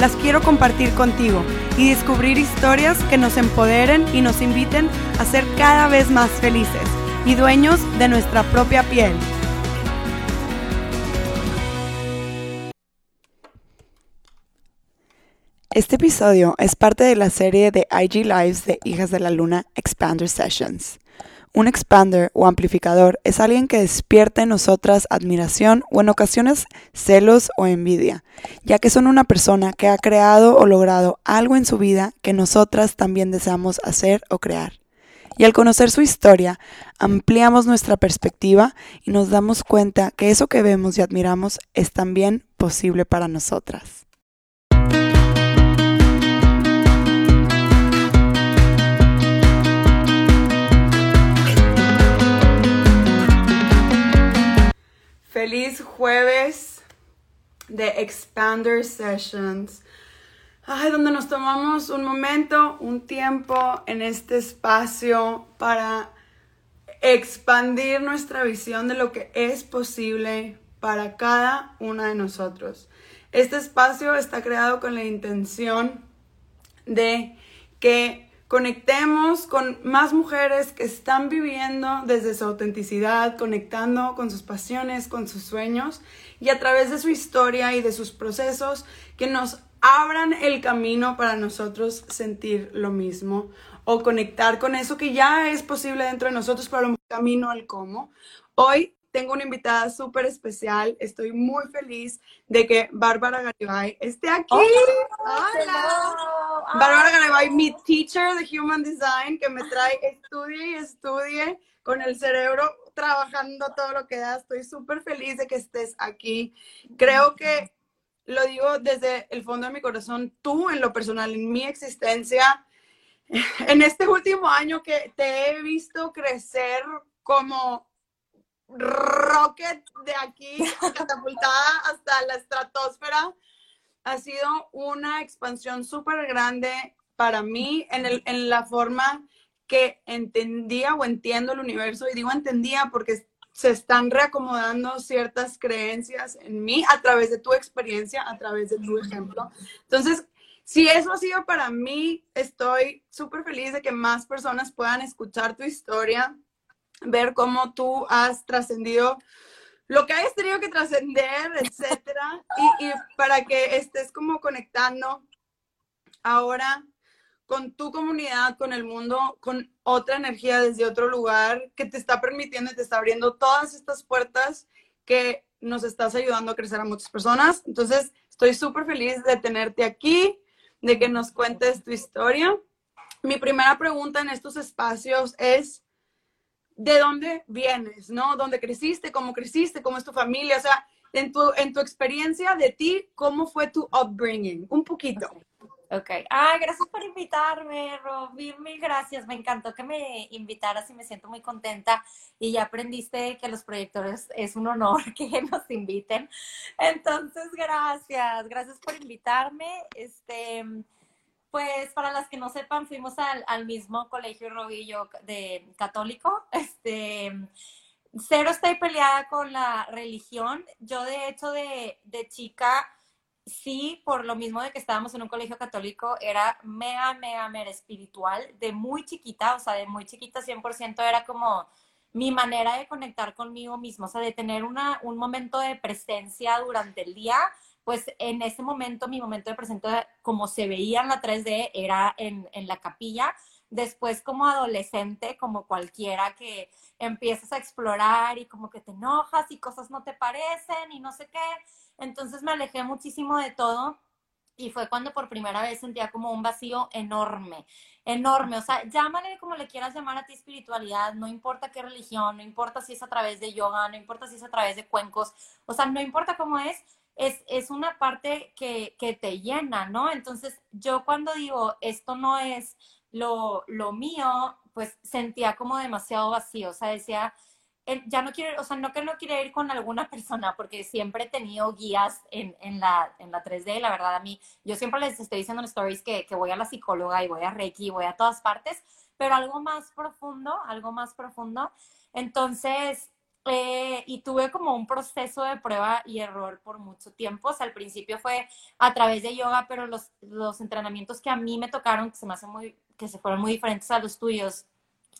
las quiero compartir contigo y descubrir historias que nos empoderen y nos inviten a ser cada vez más felices y dueños de nuestra propia piel. Este episodio es parte de la serie de IG Lives de Hijas de la Luna Expander Sessions. Un expander o amplificador es alguien que despierta en nosotras admiración o en ocasiones celos o envidia, ya que son una persona que ha creado o logrado algo en su vida que nosotras también deseamos hacer o crear. Y al conocer su historia, ampliamos nuestra perspectiva y nos damos cuenta que eso que vemos y admiramos es también posible para nosotras. Feliz jueves de Expander Sessions. Ay, donde nos tomamos un momento, un tiempo en este espacio para expandir nuestra visión de lo que es posible para cada una de nosotros. Este espacio está creado con la intención de que conectemos con más mujeres que están viviendo desde su autenticidad, conectando con sus pasiones, con sus sueños y a través de su historia y de sus procesos que nos abran el camino para nosotros sentir lo mismo o conectar con eso que ya es posible dentro de nosotros, pero el camino al cómo. Hoy tengo una invitada súper especial. Estoy muy feliz de que Bárbara Garibay esté aquí. Hola. Bárbara Garibay, mi teacher de Human Design, que me trae estudie y estudie con el cerebro trabajando todo lo que da. Estoy súper feliz de que estés aquí. Creo que lo digo desde el fondo de mi corazón, tú en lo personal, en mi existencia, en este último año que te he visto crecer como rocket de aquí, catapultada hasta la estratosfera. Ha sido una expansión súper grande para mí en, el, en la forma que entendía o entiendo el universo. Y digo entendía porque se están reacomodando ciertas creencias en mí a través de tu experiencia, a través de tu ejemplo. Entonces, si eso ha sido para mí, estoy súper feliz de que más personas puedan escuchar tu historia, ver cómo tú has trascendido lo que hayas tenido que trascender, etcétera, y, y, para que estés como conectando ahora con tu comunidad, con el mundo, con otra energía desde otro lugar que te está permitiendo y te está abriendo todas estas puertas que nos estás ayudando a crecer a muchas personas. Entonces, estoy súper feliz de tenerte aquí, de que nos cuentes tu historia. Mi primera pregunta en estos espacios es, de dónde vienes, ¿no? ¿Dónde creciste? ¿Cómo creciste? ¿Cómo es tu familia? O sea, en tu, en tu experiencia de ti, ¿cómo fue tu upbringing? Un poquito. Ok. Ay, gracias por invitarme, Robin. Mil gracias. Me encantó que me invitaras y me siento muy contenta. Y ya aprendiste que los proyectores es un honor que nos inviten. Entonces, gracias. Gracias por invitarme. Este. Pues para las que no sepan, fuimos al, mismo colegio Robillo de católico. Este, cero estoy peleada con la religión. Yo de hecho de, de chica, sí, por lo mismo de que estábamos en un colegio católico, era mega, mega, mega espiritual. De muy chiquita, o sea, de muy chiquita 100% era como mi manera de conectar conmigo mismo, o sea, de tener una, un momento de presencia durante el día pues en ese momento, mi momento de presencia, como se veía en la 3D, era en, en la capilla. Después, como adolescente, como cualquiera que empiezas a explorar y como que te enojas y cosas no te parecen y no sé qué. Entonces me alejé muchísimo de todo y fue cuando por primera vez sentía como un vacío enorme, enorme. O sea, llámale como le quieras llamar a ti espiritualidad, no importa qué religión, no importa si es a través de yoga, no importa si es a través de cuencos, o sea, no importa cómo es, es, es una parte que, que, te llena, ¿no? Entonces, yo cuando digo, esto no es lo, lo mío, pues sentía como demasiado vacío, o sea, decía, ya no quiero, o sea, no que no quiero ir con alguna persona, porque siempre he tenido guías en, en, la, en la 3D, la verdad a mí, yo siempre les estoy diciendo en stories que, que voy a la psicóloga y voy a Reiki, voy a todas partes, pero algo más profundo, algo más profundo. Entonces, eh, y tuve como un proceso de prueba y error por mucho tiempo. O sea, al principio fue a través de yoga, pero los, los entrenamientos que a mí me tocaron, que se me hacen muy, que se fueron muy diferentes a los tuyos,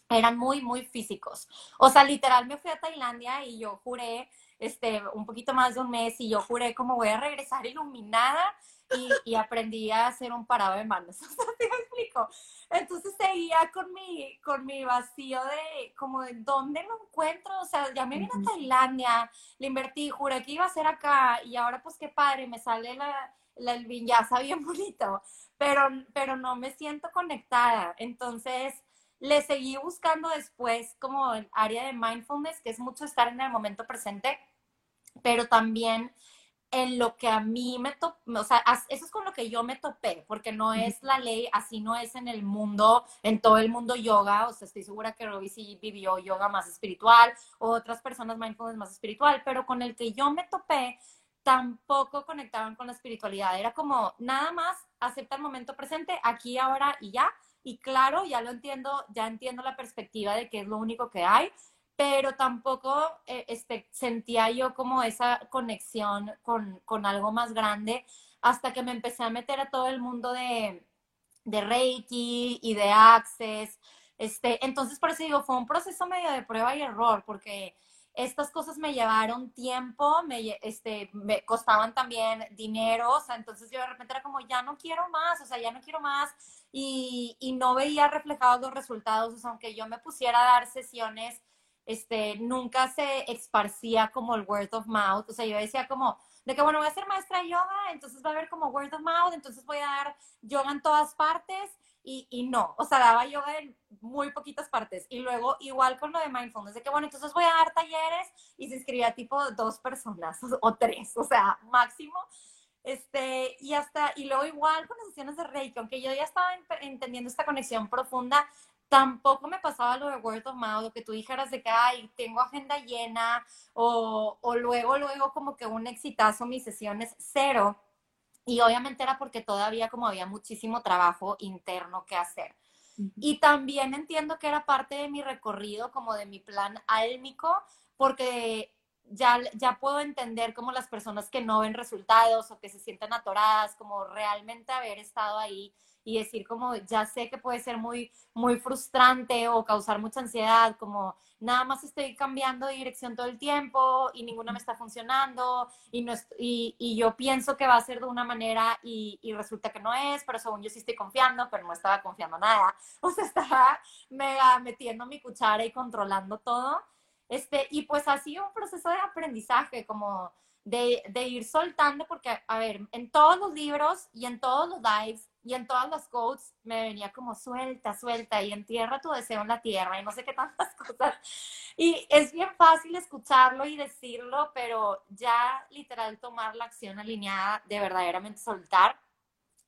eran muy, muy físicos. O sea, literal me fui a Tailandia y yo juré, este, un poquito más de un mes y yo juré como voy a regresar iluminada y, y aprendí a hacer un parado de manos. ¿te explico? Entonces seguía con mi, con mi vacío de como de dónde lo encuentro. O sea, ya me vine a Tailandia, le invertí, juré que iba a ser acá y ahora pues qué padre, me sale la, la, el vinyasa bien bonito, pero, pero no me siento conectada. Entonces le seguí buscando después como el área de mindfulness, que es mucho estar en el momento presente, pero también en lo que a mí me topé, o sea, eso es con lo que yo me topé, porque no es la ley, así no es en el mundo, en todo el mundo yoga, o sea, estoy segura que Robbie sí vivió yoga más espiritual, o otras personas mindfulness más espiritual, pero con el que yo me topé, tampoco conectaban con la espiritualidad, era como, nada más, acepta el momento presente, aquí, ahora y ya, y claro, ya lo entiendo, ya entiendo la perspectiva de que es lo único que hay, pero tampoco eh, este, sentía yo como esa conexión con, con, algo más grande hasta que me empecé a meter a todo el mundo de, de Reiki y de Access. Este, entonces, por eso digo, fue un proceso medio de prueba y error, porque estas cosas me llevaron tiempo, me, este, me costaban también dinero, o sea, entonces yo de repente era como, ya no quiero más, o sea, ya no quiero más, y, y no veía reflejados los resultados, aunque yo me pusiera a dar sesiones este, nunca se esparcía como el word of mouth, o sea, yo decía como, de que bueno, voy a ser maestra de yoga, entonces va a haber como word of mouth, entonces voy a dar yoga en todas partes, y, y, no, o sea, daba yoga en muy poquitas partes. Y luego, igual con lo de mindfulness, de que bueno, entonces voy a dar talleres y se inscribía tipo dos personas o tres, o sea, máximo. Este, y hasta, y luego igual con las sesiones de Reiki, aunque yo ya estaba entendiendo esta conexión profunda, tampoco me pasaba lo de word of mouth, o que tú dijeras de que, ay, tengo agenda llena, o, o luego, luego como que un exitazo, mis sesiones cero. Y obviamente era porque todavía como había muchísimo trabajo interno que hacer. Y también entiendo que era parte de mi recorrido, como de mi plan álmico, porque ya, ya puedo entender como las personas que no ven resultados o que se sienten atoradas, como realmente haber estado ahí y decir como ya sé que puede ser muy, muy frustrante o causar mucha ansiedad, como nada más estoy cambiando de dirección todo el tiempo y ninguna me está funcionando y, no y, y, yo pienso que va a ser de una manera y, y, resulta que no es, pero según yo sí estoy confiando, pero no estaba confiando nada. O sea, estaba mega metiendo mi cuchara y controlando todo. Este, y pues ha sido un proceso de aprendizaje, como de, de ir soltando, porque, a ver, en todos los libros y en todos los lives y en todas las quotes me venía como suelta, suelta y entierra tu deseo en la tierra y no sé qué tantas cosas. Y es bien fácil escucharlo y decirlo, pero ya literal tomar la acción alineada de verdaderamente soltar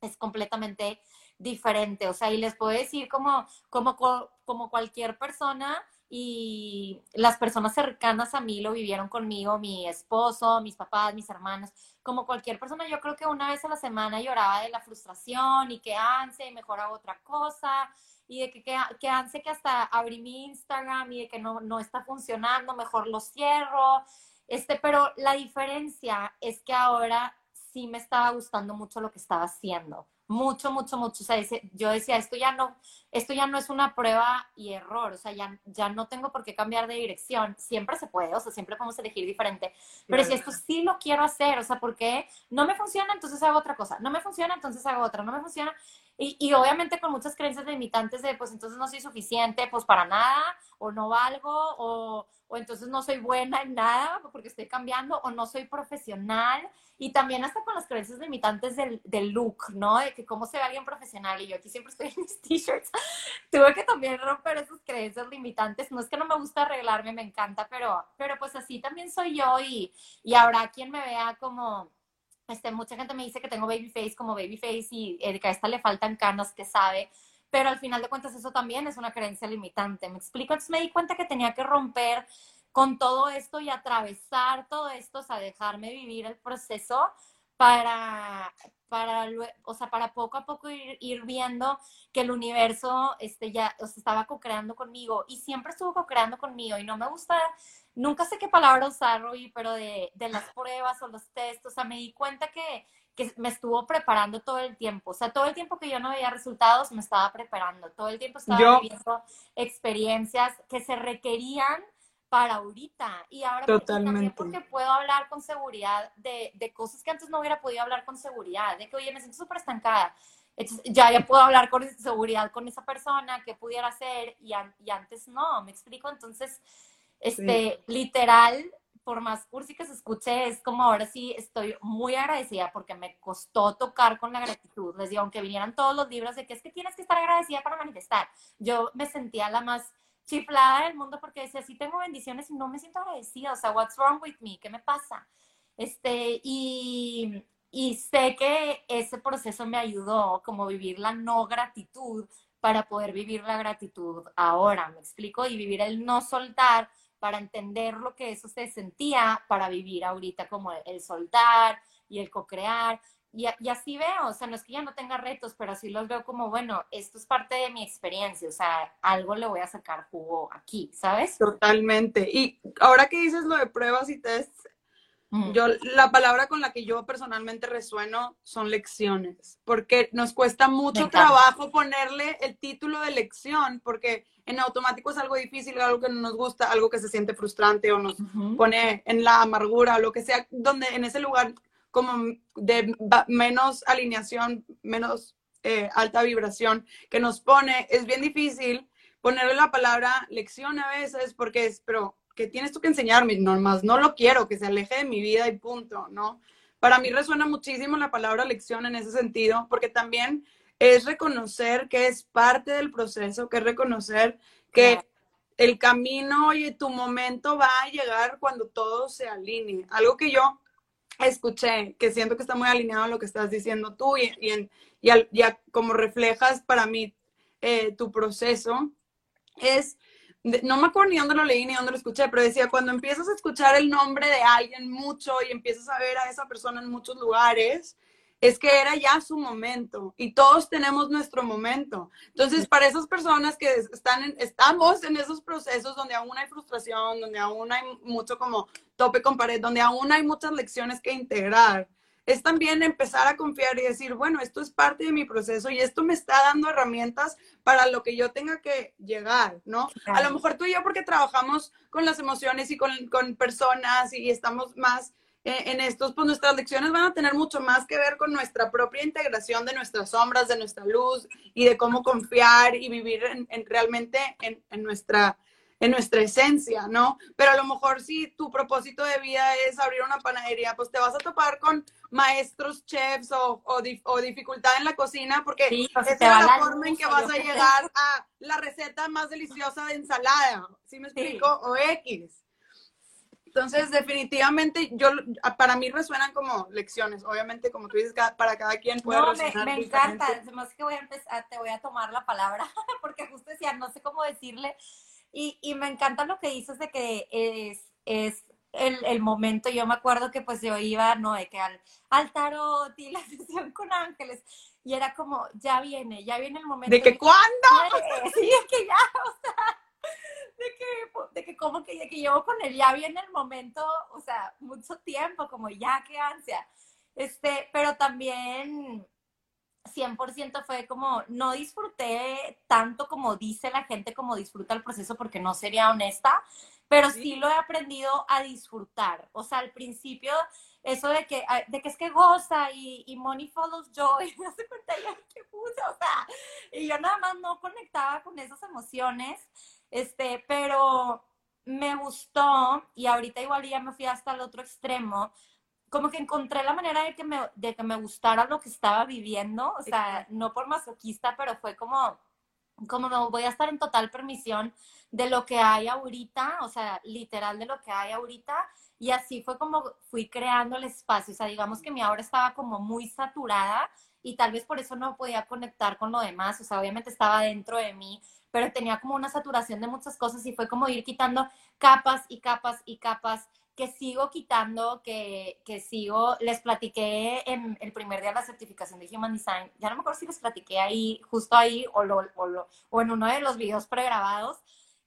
es completamente diferente. O sea, y les puedo decir como, como, como cualquier persona y las personas cercanas a mí lo vivieron conmigo, mi esposo, mis papás, mis hermanos como cualquier persona, yo creo que una vez a la semana lloraba de la frustración y que anse, mejor hago otra cosa, y de que, que, que anse que hasta abrí mi Instagram y de que no, no está funcionando, mejor lo cierro. Este, pero la diferencia es que ahora sí me estaba gustando mucho lo que estaba haciendo mucho, mucho, mucho. O sea, yo decía, esto ya no, esto ya no es una prueba y error, o sea, ya, ya no tengo por qué cambiar de dirección. Siempre se puede, o sea, siempre podemos elegir diferente. Pero si esto sí lo quiero hacer, o sea, porque no me funciona, entonces hago otra cosa. No me funciona, entonces hago otra. No me funciona. Y, obviamente con muchas creencias limitantes de, pues entonces no soy suficiente, pues para nada, o no valgo, o, o entonces no soy buena en nada porque estoy cambiando, o no soy profesional y también hasta con las creencias limitantes del, del, look, ¿no? De que cómo se ve alguien profesional. Y yo aquí siempre estoy en mis t-shirts. Tuve que también romper esas creencias limitantes. No es que no me gusta arreglarme, me encanta, pero, pero pues así también soy yo y, y habrá quien me vea como este, mucha gente me dice que tengo baby face como baby face y eh, que a esta le faltan canas, que sabe, pero al final de cuentas eso también es una creencia limitante. ¿Me explico? Entonces me di cuenta que tenía que romper con todo esto y atravesar todo esto, o sea, dejarme vivir el proceso para, para, o sea, para poco a poco ir, viendo que el universo este, ya o estaba co-creando conmigo y siempre estuvo co-creando conmigo y no me gusta, nunca sé qué palabra usar, hoy, pero de, de, las pruebas o los test, o sea, me di cuenta que, que me estuvo preparando todo el tiempo, o sea, todo el tiempo que yo no veía resultados me estaba preparando, todo el tiempo estaba viviendo experiencias que se requerían para ahorita. Y ahora también porque puedo hablar con seguridad de, de, cosas que antes no hubiera podido hablar con seguridad, de que, oye, me siento súper estancada. ya, ya puedo hablar con seguridad con esa persona, que pudiera hacer, y, y antes no, me explico. Entonces, este, literal, por más cursi que se escuche, es como ahora sí estoy muy agradecida porque me costó tocar con la gratitud. Les digo, aunque vinieran todos los libros de que es que tienes que estar agradecida para manifestar, yo me sentía la más chiflada del mundo porque decía, sí tengo bendiciones y no me siento agradecida, o sea, what's wrong with me, ¿qué me pasa? Este, y, y sé que ese proceso me ayudó como vivir la no gratitud para poder vivir la gratitud ahora, me explico, y vivir el no soltar para entender lo que eso se sentía, para vivir ahorita como el soltar y el co-crear y, así veo, o sea, no es que ya no tenga retos, pero así los veo como, bueno, esto es parte de mi experiencia, o sea, algo le voy a sacar jugo aquí, ¿sabes? Totalmente. Y ahora que dices lo de pruebas y tests, yo la palabra con la que yo personalmente resueno son lecciones, porque nos cuesta mucho trabajo ponerle el título de lección, porque en automático es algo difícil, algo que no nos gusta, algo que se siente frustrante o nos pone en la amargura o lo que sea, donde en ese lugar como de menos alineación, menos eh, alta vibración que nos pone, es bien difícil ponerle la palabra lección a veces porque es, pero que tienes tú que enseñarme, normas, no lo quiero, que se aleje de mi vida y punto, ¿no? Para mí resuena muchísimo la palabra lección en ese sentido, porque también es reconocer que es parte del proceso, que es reconocer que el camino y tu momento va a llegar cuando todo se alinee. Algo que yo escuché, que siento que está muy alineado a lo que estás diciendo tú y, y, ya como reflejas para mí eh, tu proceso, es, no me acuerdo ni dónde lo leí ni dónde lo escuché, pero decía, cuando empiezas a escuchar el nombre de alguien mucho y empiezas a ver a esa persona en muchos lugares, es que era ya su momento y todos tenemos nuestro momento. Entonces, para esas personas que están en, estamos en esos procesos donde aún hay frustración, donde aún hay mucho como tope con pared, donde aún hay muchas lecciones que integrar, es también empezar a confiar y decir, bueno, esto es parte de mi proceso y esto me está dando herramientas para lo que yo tenga que llegar, ¿no? A lo mejor tú y yo porque trabajamos con las emociones y con, con personas y estamos más en estos, pues nuestras lecciones van a tener mucho más que ver con nuestra propia integración de nuestras sombras, de nuestra luz y de cómo confiar y vivir en, realmente en, en, nuestra, en nuestra esencia, ¿no? Pero a lo mejor si tu propósito de vida es abrir una panadería, pues te vas a topar con maestros, chefs o, o, dificultad en la cocina porque esa es la, forma en que vas a llegar a la receta más deliciosa de ensalada, ¿sí me explico? O X. Entonces, definitivamente, yo para mí resuenan como lecciones. Obviamente, como tú dices, para cada quien puede no, resonar me, me encanta. Además que voy a empezar, te voy a tomar la palabra, porque justo decía, no sé cómo decirle. Y, y me encanta lo que dices de que es, es el, el, momento. Yo me acuerdo que pues yo iba, no, de que al, al tarot y la sesión con ángeles. Y era como, ya viene, ya viene el momento. ¿De que cuándo? Sí, es que ya, o sea de que, de que como que, que llevo con él, ya viene el momento, o sea, mucho tiempo, como ya, qué ansia. Este, pero también 100% fue como, no disfruté tanto como dice la gente, como disfruta el proceso, porque no sería honesta, pero sí, lo he aprendido a disfrutar. O sea, al principio, eso de que, de que es que goza y, y money follows joy, no se cuenta ya qué o sea, y yo nada más no conectaba con esas emociones. Este, pero me gustó y ahorita igual ya me fui hasta el otro extremo, como que encontré la manera de que me, de que me gustara lo que estaba viviendo, o sea, no por masoquista, pero fue como, como me voy a estar en total permisión de lo que hay ahorita, o sea, literal de lo que hay ahorita, y así fue como fui creando el espacio. O sea, digamos que mi aura estaba como muy saturada y tal vez por eso no podía conectar con lo demás. O sea, obviamente estaba dentro de mí, pero tenía como una saturación de muchas cosas y fue como ir quitando capas y capas y capas que sigo quitando, que, que sigo, les platiqué en el primer día de la certificación de Human Design, ya no me acuerdo si les platiqué ahí, justo ahí, o, lo, o, o en uno de los videos pregrabados,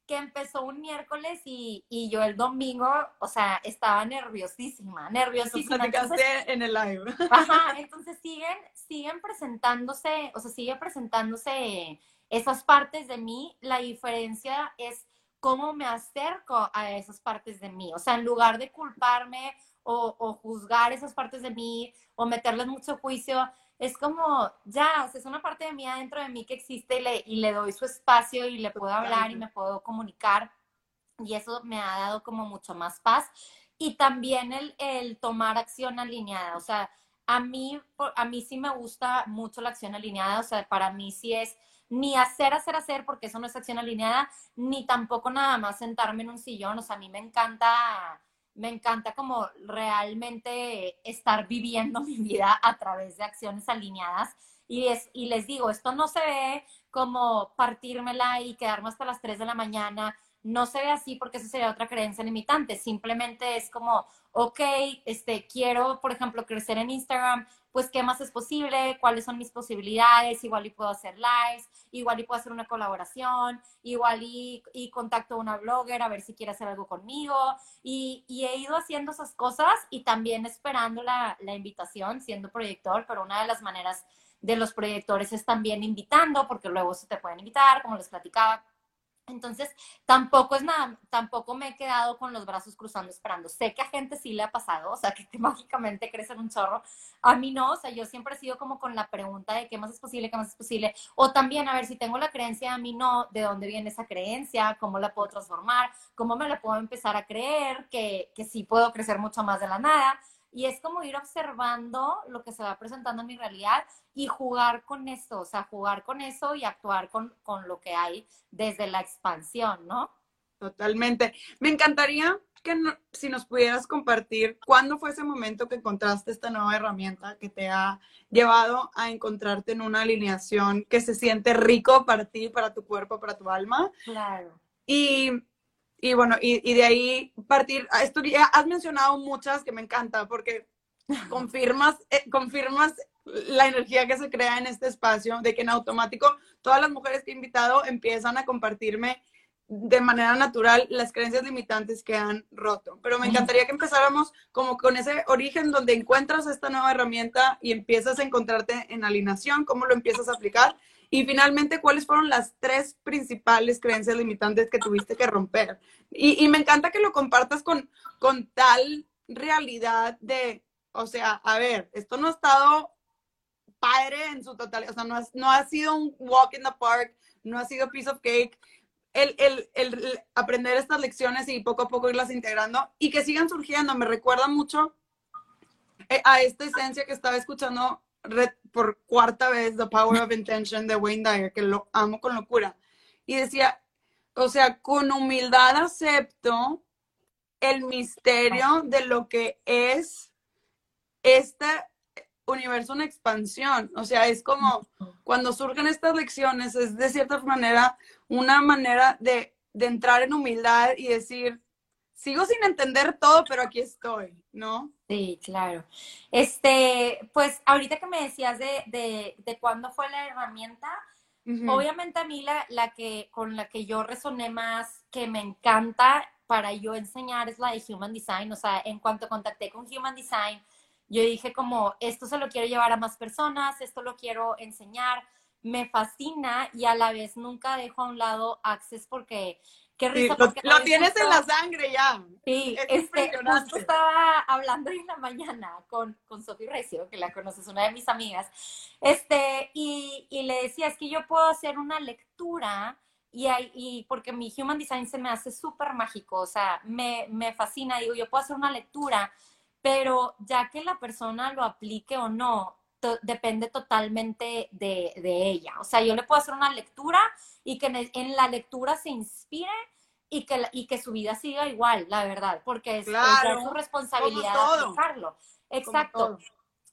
que empezó un miércoles y, y, yo el domingo, o sea, estaba nerviosísima, nerviosísima. Entonces, en el live. Ajá, entonces siguen, siguen presentándose, o sea, sigue presentándose esas partes de mí. La diferencia es cómo me acerco a esas partes de mí. O sea, en lugar de culparme o, o juzgar esas partes de mí o meterles mucho juicio, es como, ya, es una parte de mí adentro de mí que existe y le, y le doy su espacio y le puedo hablar y me puedo comunicar. Y eso me ha dado como mucho más paz. Y también el, el tomar acción alineada. O sea, a mí, a mí sí me gusta mucho la acción alineada. O sea, para mí sí es ni hacer, hacer, hacer, porque eso no es acción alineada, ni tampoco nada más sentarme en un sillón. O sea, a mí me encanta me encanta como realmente estar viviendo mi vida a través de acciones alineadas. Y, es, y les digo, esto no se ve como partírmela y quedarme hasta las 3 de la mañana. No se ve así porque eso sería otra creencia limitante. Simplemente es como, ok, este, quiero, por ejemplo, crecer en Instagram, pues qué más es posible, cuáles son mis posibilidades, igual y puedo hacer lives, igual y puedo hacer una colaboración, igual y, contacto a una blogger a ver si quiere hacer algo conmigo. Y, y he ido haciendo esas cosas y también esperando la, la invitación, siendo proyector, pero una de las maneras de los proyectores es también invitando, porque luego se te pueden invitar, como les platicaba entonces, tampoco es nada, tampoco me he quedado con los brazos cruzando esperando. Sé que a gente sí le ha pasado, o sea, que, mágicamente crecen un chorro. A mí no, o sea, yo siempre he sido como con la pregunta de qué más es posible, qué más es posible. O también, a ver, si tengo la creencia, a mí no, ¿de dónde viene esa creencia? ¿Cómo la puedo transformar? ¿Cómo me la puedo empezar a creer que, que sí puedo crecer mucho más de la nada? Y es como ir observando lo que se va presentando en mi realidad y jugar con eso, o sea, jugar con eso y actuar con, con lo que hay desde la expansión, ¿no? Totalmente. Me encantaría que si nos pudieras compartir cuándo fue ese momento que encontraste esta nueva herramienta que te ha llevado a encontrarte en una alineación que se siente rico para ti, para tu cuerpo, para tu alma. Claro. Y y bueno, y, de ahí partir, esto ya has mencionado muchas que me encanta porque confirmas, eh, confirmas la energía que se crea en este espacio, de que en automático todas las mujeres que he invitado empiezan a compartirme de manera natural las creencias limitantes que han roto. Pero me encantaría que empezáramos como con ese origen donde encuentras esta nueva herramienta y empiezas a encontrarte en alineación, cómo lo empiezas a aplicar y finalmente, ¿cuáles fueron las tres principales creencias limitantes que tuviste que romper? Y, me encanta que lo compartas con, con tal realidad de, o sea, a ver, esto no ha estado padre en su totalidad, o sea, no, no ha sido un walk in the park, no ha sido piece of cake. El, el, el, aprender estas lecciones y poco a poco irlas integrando y que sigan surgiendo. Me recuerda mucho eh, a esta esencia que estaba escuchando por cuarta vez The Power of Intention de Wayne Dyer, que lo amo con locura. Y decía, o sea, con humildad acepto el misterio de lo que es este universo en expansión. O sea, es como cuando surgen estas lecciones, es de cierta manera una manera de, de entrar en humildad y decir, sigo sin entender todo, pero aquí estoy, ¿no? Sí, claro. Este, pues ahorita que me decías de, de, de cuándo fue la herramienta, obviamente a mí la, la, que con la que yo resoné más, que me encanta para yo enseñar es la de Human Design. O sea, en cuanto contacté con Human Design, yo dije como, esto se lo quiero llevar a más personas, esto lo quiero enseñar, me fascina y a la vez nunca dejo a un lado Access porque Qué risa. lo, tienes en la sangre ya. Sí, este, justo estaba hablando en la mañana con, con Sofi Recio, que la conoces, una de mis amigas, este, y, y le decía, es que yo puedo hacer una lectura y, hay, y porque mi Human Design se me hace súper mágico, o sea, me, me fascina, digo, yo puedo hacer una lectura, pero ya que la persona lo aplique o no, depende totalmente de, de, ella. O sea, yo le puedo hacer una lectura y que en, la lectura se inspire y que, y que su vida siga igual, la verdad, porque es, Claro, su responsabilidad aplicarlo. Exacto.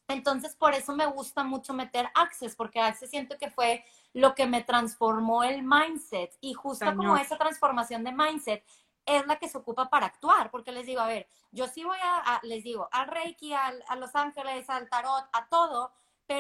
Entonces, por eso me gusta mucho meter Access, porque Access siento que fue lo que me transformó el mindset. Y justo Cañón. como esa transformación de mindset es la que se ocupa para actuar, porque les digo, a ver, yo sí voy a, a- les digo, al Reiki, al- a Los Ángeles, al Tarot, a todo,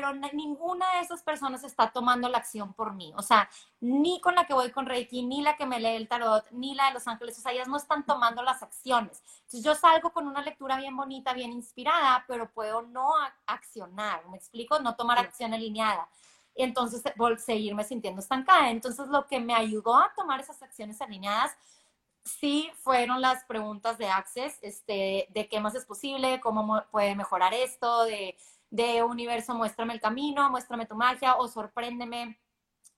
pero na- ninguna de esas personas está tomando la acción por mí. O sea, ni con la que voy con Reiki, ni la que me lee el Tarot, ni la de Los Ángeles, o sea, ellas no están tomando las acciones. Entonces yo salgo con una lectura bien bonita, bien inspirada, pero puedo no a- accionar, ¿me explico? No tomar Sí. acción alineada. Y entonces eh, vol- seguirme sintiendo estancada. Entonces lo que me ayudó a tomar esas acciones alineadas sí fueron las preguntas de Access, este, de qué más es posible, cómo mo- puede mejorar esto, de, de universo, muéstrame el camino, muéstrame tu magia o sorpréndeme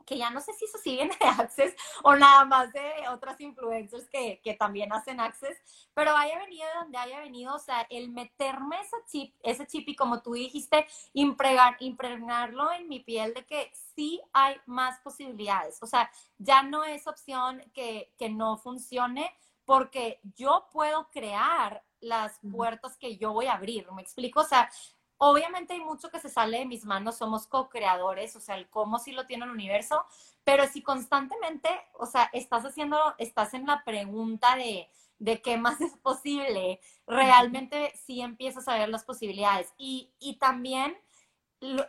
que ya no sé si eso sí viene de Access o nada más de otras influencers que, que también hacen Access, pero haya venido de donde haya venido, o sea, el meterme ese chip, ese chip y como tú dijiste, impregar, impregnarlo en mi piel de que sí hay más posibilidades, o sea, ya no es opción que, que no funcione porque yo puedo crear las puertas que yo voy a abrir, ¿me explico? O sea, obviamente hay mucho que se sale de mis manos, somos co-creadores, o sea, el cómo sí lo tiene el universo, pero si constantemente, o sea, estás haciendo, estás en la pregunta de, de qué más es posible, realmente sí empiezas a ver las posibilidades. Y, y también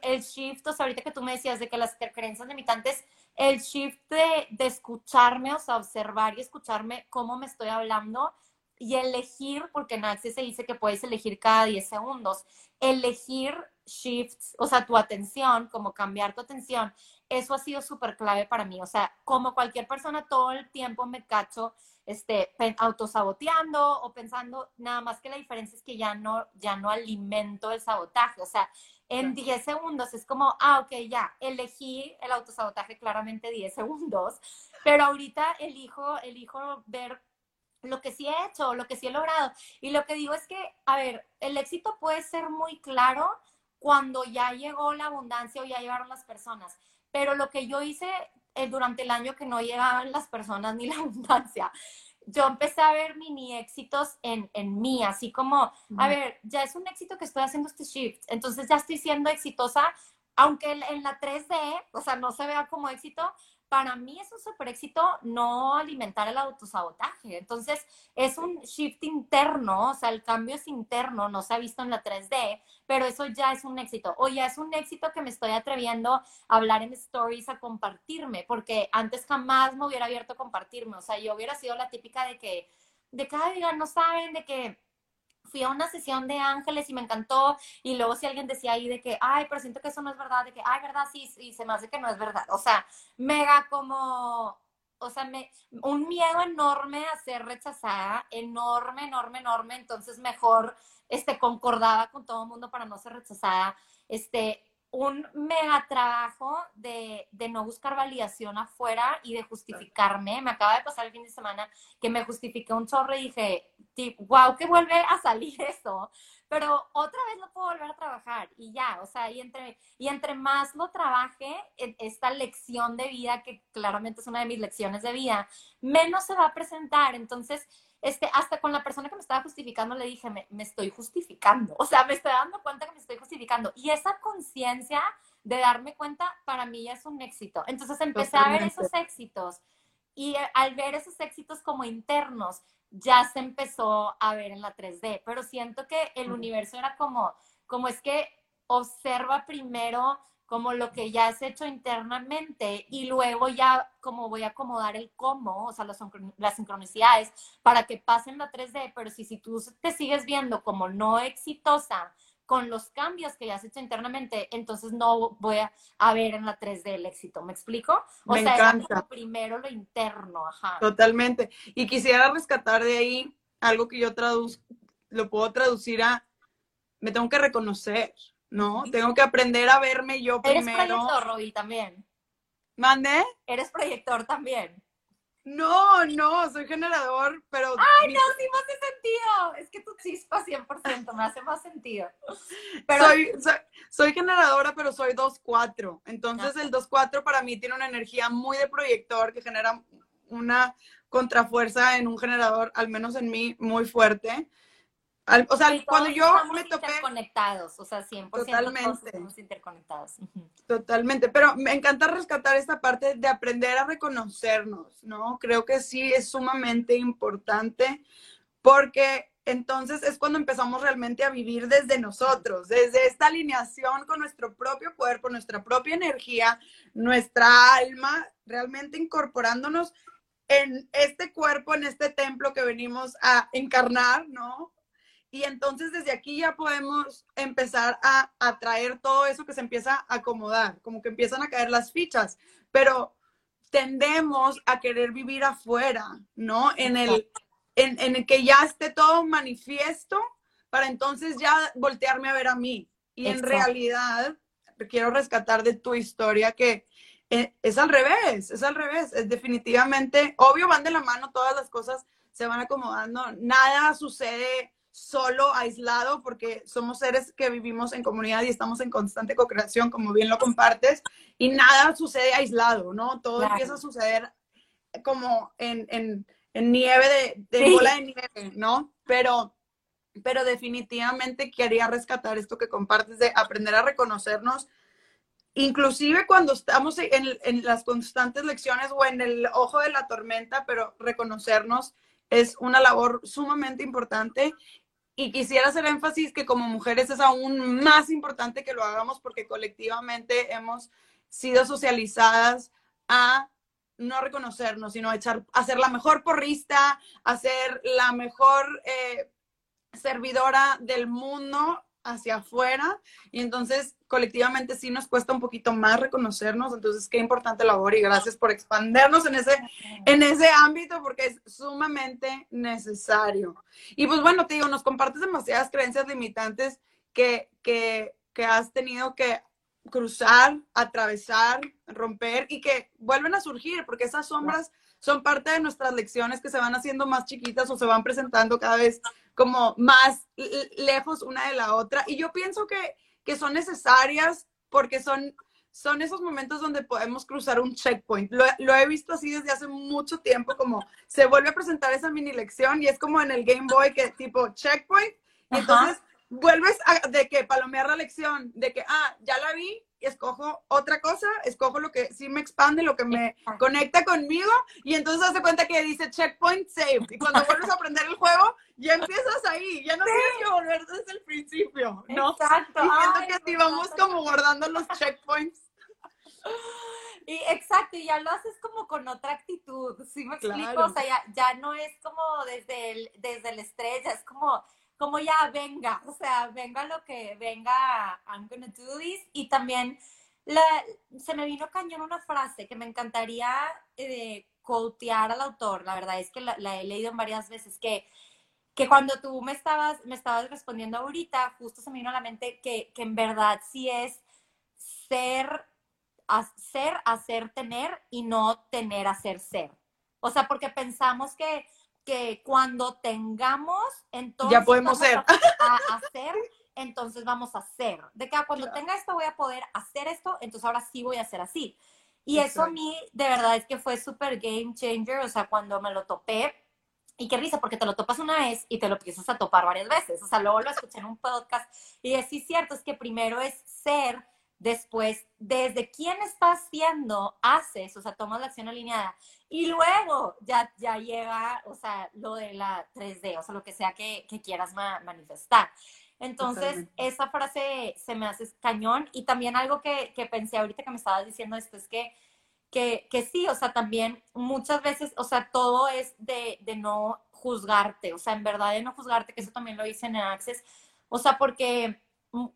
el shift, o sea, ahorita que tú me decías de que las cre- creencias limitantes, el shift de, de escucharme, o sea, observar y escucharme cómo me estoy hablando y elegir, porque en Access se dice que puedes elegir cada 10 segundos, elegir shifts, o sea, tu atención, como cambiar tu atención, eso ha sido súper clave para mí. O sea, como cualquier persona, todo el tiempo me cacho este, autosaboteando o pensando, nada más que la diferencia es que ya no, ya no alimento el sabotaje. O sea, en 10 segundos es como, ah, ok, ya, elegí el autosabotaje claramente 10 segundos, pero ahorita elijo, elijo ver lo que sí he hecho, lo que sí he logrado. Y lo que digo es que, a ver, el éxito puede ser muy claro cuando ya llegó la abundancia o ya llegaron las personas, pero lo que yo hice eh, durante el año que no llegaban las personas ni la abundancia, yo empecé a ver mini éxitos en, en mí, así como, a ver, ya es un éxito que estoy haciendo este shift, entonces ya estoy siendo exitosa, aunque en en la 3D, o sea, no se vea como éxito, para mí es un super éxito no alimentar el autosabotaje. Entonces, es un shift interno, o sea, el cambio es interno, no se ha visto en la 3D, pero eso ya es un éxito. O ya es un éxito que me estoy atreviendo a hablar en stories, a compartirme, porque antes jamás me hubiera abierto a compartirme. O sea, yo hubiera sido la típica de que, de cada día no saben, de que fui a una sesión de ángeles y me encantó y luego si alguien decía ahí de que, ay, pero siento que eso no es verdad, de que, ay, verdad, sí, y se me hace que no es verdad. O sea, mega como, o sea, me, un miedo enorme a ser rechazada, enorme, enorme, enorme, entonces mejor, este, concordaba con todo el mundo para no ser rechazada, este, un mega trabajo de, de no buscar validación afuera y de justificarme. Me acaba de pasar el fin de semana que me justifiqué un chorro y dije, wow, que vuelve a salir eso. Pero otra vez no puedo volver a trabajar y ya, o sea, y entre, y entre más lo trabaje, esta lección de vida, que claramente es una de mis lecciones de vida, menos se va a presentar. Entonces, este, hasta con la persona que me estaba justificando le dije, me, me estoy justificando, o sea, me estoy dando cuenta que me estoy justificando. Y esa conciencia de darme cuenta, para mí ya es un éxito. Entonces empecé a ver esos éxitos. Y eh, al ver esos éxitos como internos, ya se empezó a ver en la 3D, pero siento que el universo era como, como es que observa primero como lo que ya has hecho internamente y luego ya como voy a acomodar el cómo, o sea, las, sincron- las sincronicidades para que pasen la 3D, pero si, si tú te sigues viendo como no exitosa con los cambios que ya has hecho internamente, entonces no voy a, a ver en la 3D el éxito, ¿me explico? O Me sea, encanta. primero lo interno, ajá. Totalmente. Y quisiera rescatar de ahí algo que yo traduz, lo puedo traducir a, me tengo que reconocer, ¿no? Tengo que aprender a verme yo Eres primero. proyector, Roby, también. ¿Mande? Eres proyector también. No, no, soy generador, pero Ay, mi- no, sí me hace sentido. Es que tu chispa 100% me hace más sentido. Pero soy, soy, soy generadora, pero soy 2-4. Entonces Ah. el 2-4 para mí tiene una energía muy de proyector que genera una contrafuerza en un generador, al menos en mí, muy fuerte. O sea, cuando yo me topé... Interconectados, o sea, 100% totalmente. estamos interconectados. Totalmente, pero me encanta rescatar esta parte de aprender a reconocernos, ¿no? Creo que sí es sumamente importante porque entonces es cuando empezamos realmente a vivir desde nosotros, desde esta alineación con nuestro propio cuerpo, nuestra propia energía, nuestra alma, realmente incorporándonos en este cuerpo, en este templo que venimos a encarnar, ¿no? Y entonces desde aquí ya podemos empezar a atraer todo eso que se empieza a acomodar, como que empiezan a caer las fichas, pero tendemos a querer vivir afuera, ¿no? En el, en, el que ya esté todo manifiesto para entonces ya voltearme a ver a mí. Y en realidad, quiero rescatar de tu historia que eh, es al revés, es al revés. Es definitivamente, obvio, van de la mano todas las cosas, se van acomodando. Nada sucede solo, aislado, porque somos seres que vivimos en comunidad y estamos en constante co-creación, como bien lo compartes, y nada sucede aislado, ¿no? Todo empieza a suceder como en, en, en nieve de, de bola de nieve, ¿no? Pero, pero definitivamente quería rescatar esto que compartes de aprender a reconocernos, inclusive cuando estamos en, en las constantes lecciones o en el ojo de la tormenta, pero reconocernos es una labor sumamente importante y quisiera hacer énfasis que como mujeres es aún más importante que lo hagamos porque colectivamente hemos sido socializadas a no reconocernos, sino echar, hacer la mejor porrista, hacer la mejor eh, servidora del mundo hacia afuera. Y entonces, colectivamente sí nos cuesta un poquito más reconocernos. Entonces, qué importante labor y gracias por expandernos en ese, en ese ámbito porque es sumamente necesario. Y pues bueno, te digo, nos compartes demasiadas creencias limitantes que, que, que has tenido que cruzar, atravesar, romper y que vuelven a surgir, porque esas sombras son parte de nuestras lecciones que se van haciendo más chiquitas o se van presentando cada vez como más lejos una de la otra. Y yo pienso que, que son necesarias porque son, son esos momentos donde podemos cruzar un checkpoint. Lo, lo, he visto así desde hace mucho tiempo, como se vuelve a presentar esa mini lección y es como en el Game Boy que tipo checkpoint. Y entonces vuelves a, de que palomear la lección, de que, ah, ya la vi, escojo otra cosa, escojo lo que sí me expande, lo que me conecta conmigo, y entonces hace cuenta que dice checkpoint save. Y cuando vuelves a aprender el juego, ya empiezas ahí, ya no tienes que volver desde el principio, ¿no? Exacto. Y que así vamos como guardando los checkpoints. Y exacto, y ya lo haces como con otra actitud, ¿sí me explico? O sea, ya, ya, no es como desde el, desde el estrés, ya es como como ya venga, o sea, venga lo que venga, I'm gonna do this. Y también se me vino cañón una frase que me encantaría eh, quotear al autor, la verdad es que la, he leído varias veces, que, que cuando tú me estabas, me estabas respondiendo ahorita, justo se me vino a la mente que, que en verdad sí es ser, ser, hacer, tener y no tener, hacer, ser. O sea, porque pensamos que que cuando tengamos, entonces ya podemos ser. A, hacer, entonces vamos a hacer. De que ah, cuando tenga esto voy a poder hacer esto, entonces ahora sí voy a hacer así. Y eso a mí de verdad es que fue súper game changer, o sea, cuando me lo topé, y qué risa, porque te lo topas una vez y te lo empiezas a topar varias veces. O sea, luego lo escuché en un podcast y es sí cierto, es que primero es ser, después, desde quién estás siendo, haces, o sea, tomas la acción alineada. Y luego ya, ya llega, o sea, lo de la 3D, o sea, lo que sea que, quieras manifestar. Entonces, esa frase se me hace cañón. Y también algo que, pensé ahorita que me estabas diciendo esto es que, que, que, sí, o sea, también muchas veces, o sea, todo es de, de no juzgarte, o sea, en verdad de no juzgarte, que eso también lo hice en Access, o sea, porque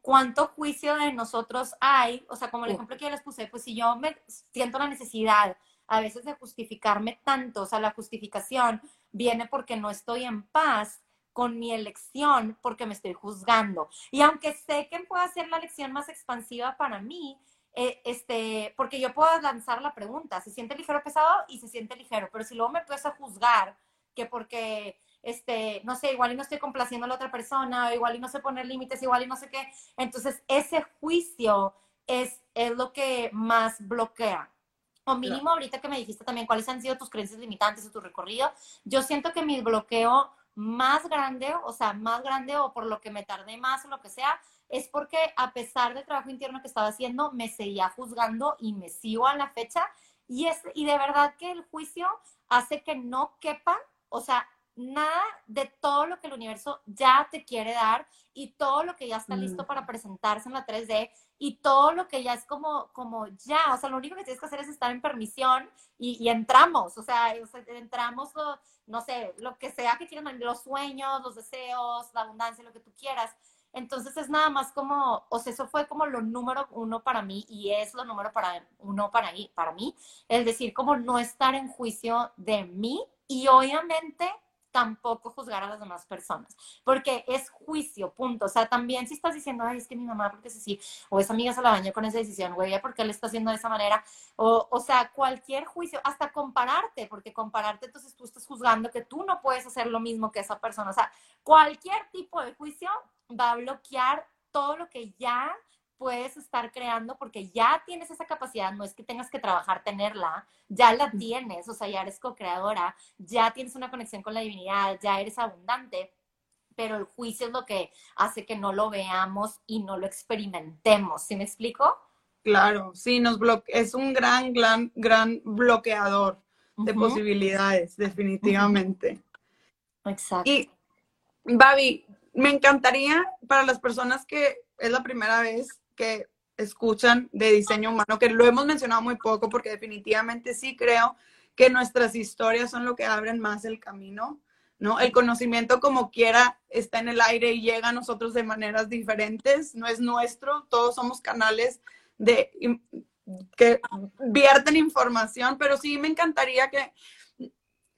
cuánto juicio de nosotros hay, o sea, como el ejemplo que yo les puse, pues si yo me siento la necesidad a veces de justificarme tanto, o sea, la justificación viene porque no estoy en paz con mi elección porque me estoy juzgando. Y aunque sé que puede ser la elección más expansiva para mí, eh, este, porque yo puedo lanzar la pregunta, ¿se siente ligero pesado? Y se siente ligero, pero si luego me empiezo a juzgar que porque, este, no sé, igual y no estoy complaciendo a la otra persona, igual y no sé poner límites, igual y no sé qué, entonces ese juicio es, es lo que más bloquea. o mínimo ahorita que me dijiste también cuáles han sido tus creencias limitantes o tu recorrido, yo siento que mi bloqueo más grande, o sea, más grande o por lo que me tardé más o lo que sea, es porque a pesar del trabajo interno que estaba haciendo, me seguía juzgando y me sigo a la fecha. Y, es, y de verdad que el juicio hace que no quepan, o sea, nada de todo lo que el universo ya te quiere dar y todo lo que ya está listo mm. para presentarse en la 3D y todo lo que ya es como, como ya, o sea, lo único que tienes que hacer es estar en permisión y, entramos, o sea, entramos, no sé, lo que sea que quieran, los sueños, los deseos, la abundancia, lo que tú quieras. Entonces es nada más como, o sea, eso fue como lo número uno para mí y es lo número para uno para mí, para mí, es decir, como no estar en juicio de mí y obviamente tampoco juzgar a las demás personas, porque es juicio, punto. O sea, también si estás diciendo, ay, es que mi mamá, porque si sí, o esa amiga se la bañó con esa decisión, güey, ¿por qué le está haciendo de esa manera? O, o sea, cualquier juicio, hasta compararte, porque compararte, entonces tú estás juzgando que tú no puedes hacer lo mismo que esa persona. O sea, cualquier tipo de juicio va a bloquear todo lo que ya puedes estar creando porque ya tienes esa capacidad, no es que tengas que trabajar tenerla, ya la tienes, o sea, ya eres co-creadora, ya tienes una conexión con la divinidad, ya eres abundante, pero el juicio es lo que hace que no lo veamos y no lo experimentemos, ¿sí me explico? Claro, sí, nos es un gran, gran, gran bloqueador de posibilidades, definitivamente. Exacto. Y, Babi, me encantaría para las personas que es la primera vez que escuchan de diseño humano, que lo hemos mencionado muy poco porque definitivamente sí creo que nuestras historias son lo que abren más el camino, ¿no? El conocimiento como quiera está en el aire y llega a nosotros de maneras diferentes, no es nuestro, todos somos canales de que vierten información, pero sí me encantaría que,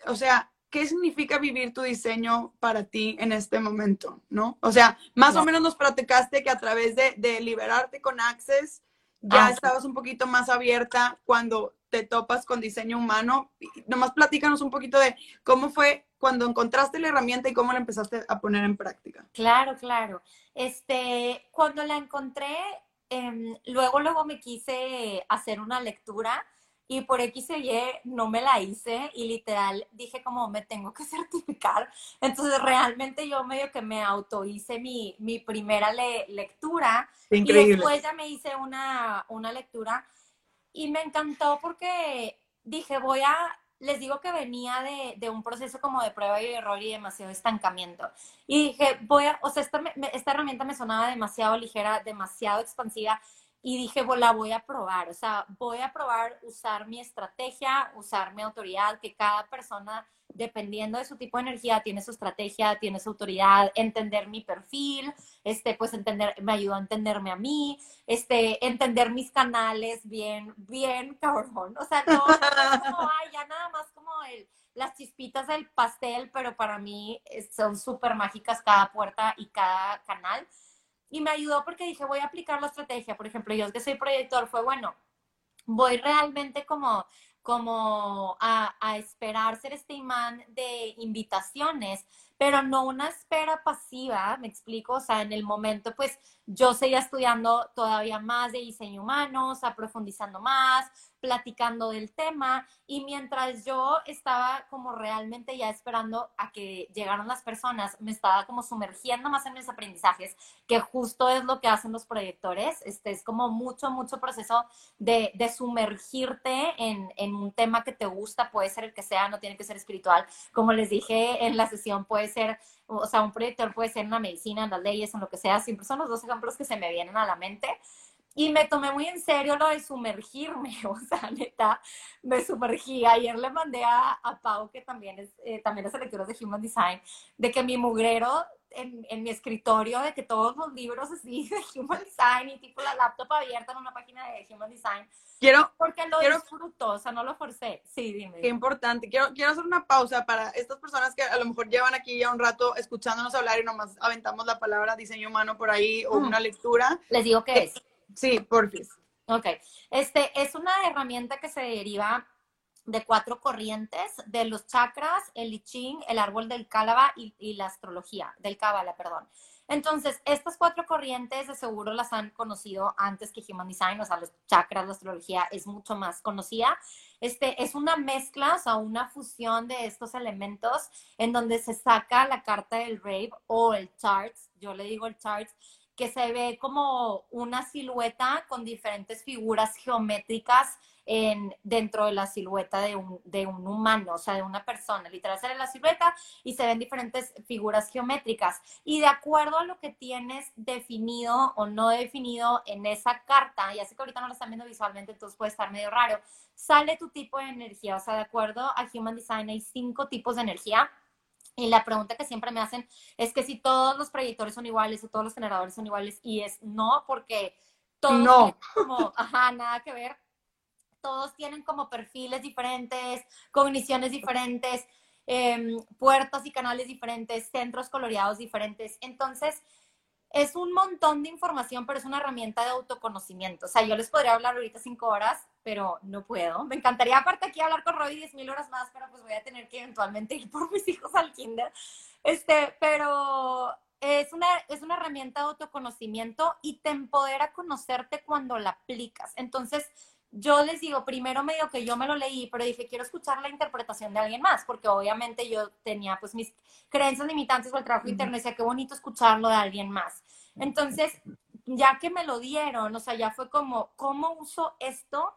o sea, ¿qué significa vivir tu diseño para ti en este momento? ¿No? O sea, más o menos nos platicaste que a través de, liberarte con Access ya ah, estabas un poquito más abierta cuando te topas con diseño humano. Nomás platícanos un poquito de cómo fue cuando encontraste la herramienta y cómo la empezaste a poner en práctica. Claro, claro. Este, cuando la encontré, em, luego, luego me quise hacer una lectura y por X o Y no me la hice y literal dije como me tengo que certificar. Entonces realmente yo medio que me auto hice mi, mi primera lectura Increíble. y después ya me hice una, una lectura y me encantó porque dije voy a, les digo que venía de, de, un proceso como de prueba y error y demasiado estancamiento. Y dije, voy a, o sea, esta, esta herramienta me sonaba demasiado ligera, demasiado expansiva y dije, la voy a probar, o sea, voy a probar usar mi estrategia, usar mi autoridad, que cada persona, dependiendo de su tipo de energía, tiene su estrategia, tiene su autoridad, entender mi perfil, este, pues entender, me ayudó a entenderme a mí, este, entender mis canales bien, bien cabrón, o sea, no, no, ya nada más como el, las chispitas del pastel, pero para mí son súper mágicas cada puerta y cada canal y me ayudó porque dije, voy a aplicar la estrategia. Por ejemplo, yo que soy proyector, fue bueno, voy realmente como, como a, a esperar ser este imán de invitaciones, pero no una espera pasiva, me explico, o sea, en el momento, pues yo seguía estudiando todavía más de diseño humano, o sea, profundizando más, platicando del tema y mientras yo estaba como realmente ya esperando a que llegaran las personas, me estaba como sumergiendo más en mis aprendizajes, que justo es lo que hacen los proyectores, este es como mucho, mucho proceso de, de sumergirte en, en un tema que te gusta, puede ser el que sea, no tiene que ser espiritual, como les dije en la sesión, puede ser o sea, un proyector puede ser en la medicina, en las leyes, en lo que sea, siempre son los dos ejemplos que se me vienen a la mente. Y me tomé muy en serio lo de sumergirme, o sea, neta, me sumergí. Ayer le mandé a, a Pau, que también es, eh, también es lectura de Human Design, de que mi mugrero en, en, mi escritorio, de que todos los libros así de Human Design y tipo la laptop abierta en una página de Human Design. Quiero, porque lo quiero, disfruto, o sea, no lo forcé. Sí, dime. Qué importante. Quiero, quiero hacer una pausa para estas personas que a lo mejor llevan aquí ya un rato escuchándonos hablar y nomás aventamos la palabra diseño humano por ahí o una lectura. Les digo qué es. Sí, porfis. Ok. Este es una herramienta que se deriva de cuatro corrientes, de los chakras, el I el árbol del Cálaba y, la astrología, del Cábala, perdón. Entonces, estas cuatro corrientes de seguro las han conocido antes que Human Design, o sea, los chakras, la astrología es mucho más conocida. Este, es una mezcla, o sea, una fusión de estos elementos en donde se saca la carta del Rave o el Charts, yo le digo el Charts, que se ve como una silueta con diferentes figuras geométricas en, dentro de la silueta de un, de un humano, o sea, de una persona. Literal, se ve la silueta y se ven diferentes figuras geométricas. Y de acuerdo a lo que tienes definido o no definido en esa carta, ya sé que ahorita no lo están viendo visualmente, entonces puede estar medio raro, sale tu tipo de energía. O sea, de acuerdo a Human Design hay cinco tipos de energía. Y la pregunta que siempre me hacen es que si todos los proyectores son iguales o todos los generadores son iguales, y es no, porque todos no. como, ajá, nada que ver todos tienen como perfiles diferentes, cogniciones diferentes, em, puertas y canales diferentes, centros coloreados diferentes. Entonces, es un montón de información, pero es una herramienta de autoconocimiento. O sea, yo les podría hablar ahorita cinco horas, pero no puedo. Me encantaría aparte aquí hablar con Robbie diez mil horas más, pero pues voy a tener que eventualmente ir por mis hijos al kinder. Este, pero es una, es una herramienta de autoconocimiento y te empodera a conocerte cuando la aplicas. Entonces, yo les digo, primero medio que yo me lo leí, pero dije, quiero escuchar la interpretación de alguien más, porque obviamente yo tenía pues mis creencias limitantes o el trabajo interno, y decía, qué bonito escucharlo de alguien más. Entonces, ya que me lo dieron, o sea, ya fue como, ¿cómo uso esto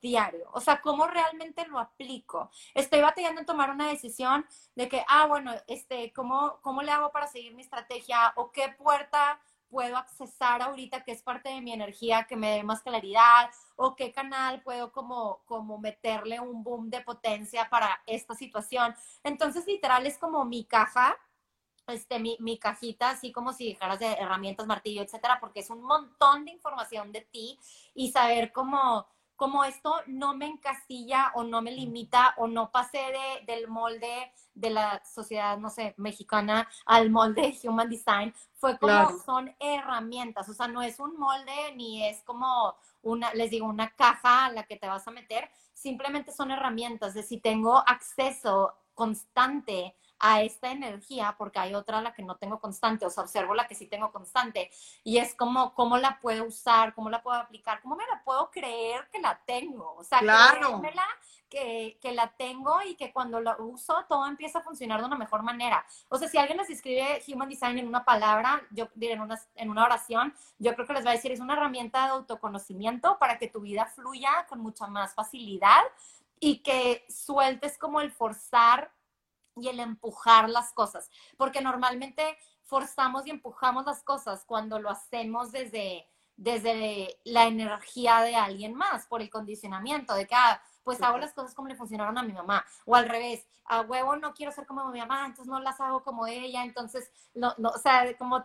diario? O sea, ¿cómo realmente lo aplico? Estoy batallando en tomar una decisión de que, ah, bueno, este, ¿cómo, cómo le hago para seguir mi estrategia? ¿O qué puerta puedo accesar ahorita que es parte de mi energía, que me dé más claridad, o qué canal puedo como, como meterle un boom de potencia para esta situación. Entonces, literal, es como mi caja, este, mi, mi cajita, así como si dijeras de herramientas, martillo, etcétera, porque es un montón de información de ti y saber cómo como esto no me encasilla o no me limita o no pasé de, del molde de la sociedad, no sé, mexicana al molde Human Design, fue como son herramientas, o sea, no es un molde ni es como una, les digo, una caja a la que te vas a meter, simplemente son herramientas de si tengo acceso constante a esta energía, porque hay otra la que no tengo constante, o sea, observo la que sí tengo constante, y es como, ¿cómo la puedo usar? ¿Cómo la puedo aplicar? ¿Cómo me la puedo creer que la tengo? O sea, claro. que, que la tengo y que cuando la uso todo empieza a funcionar de una mejor manera. O sea, si alguien les escribe Human Design en una palabra, yo diré en una, en una oración, yo creo que les va a decir, es una herramienta de autoconocimiento para que tu vida fluya con mucha más facilidad y que sueltes como el forzar y el empujar las cosas, porque normalmente forzamos y empujamos las cosas cuando lo hacemos desde, desde la energía de alguien más, por el condicionamiento de que, ah, pues hago las cosas como le funcionaron a mi mamá, o al revés, a huevo no quiero ser como mi mamá, entonces no las hago como ella, entonces, no, no o sea, como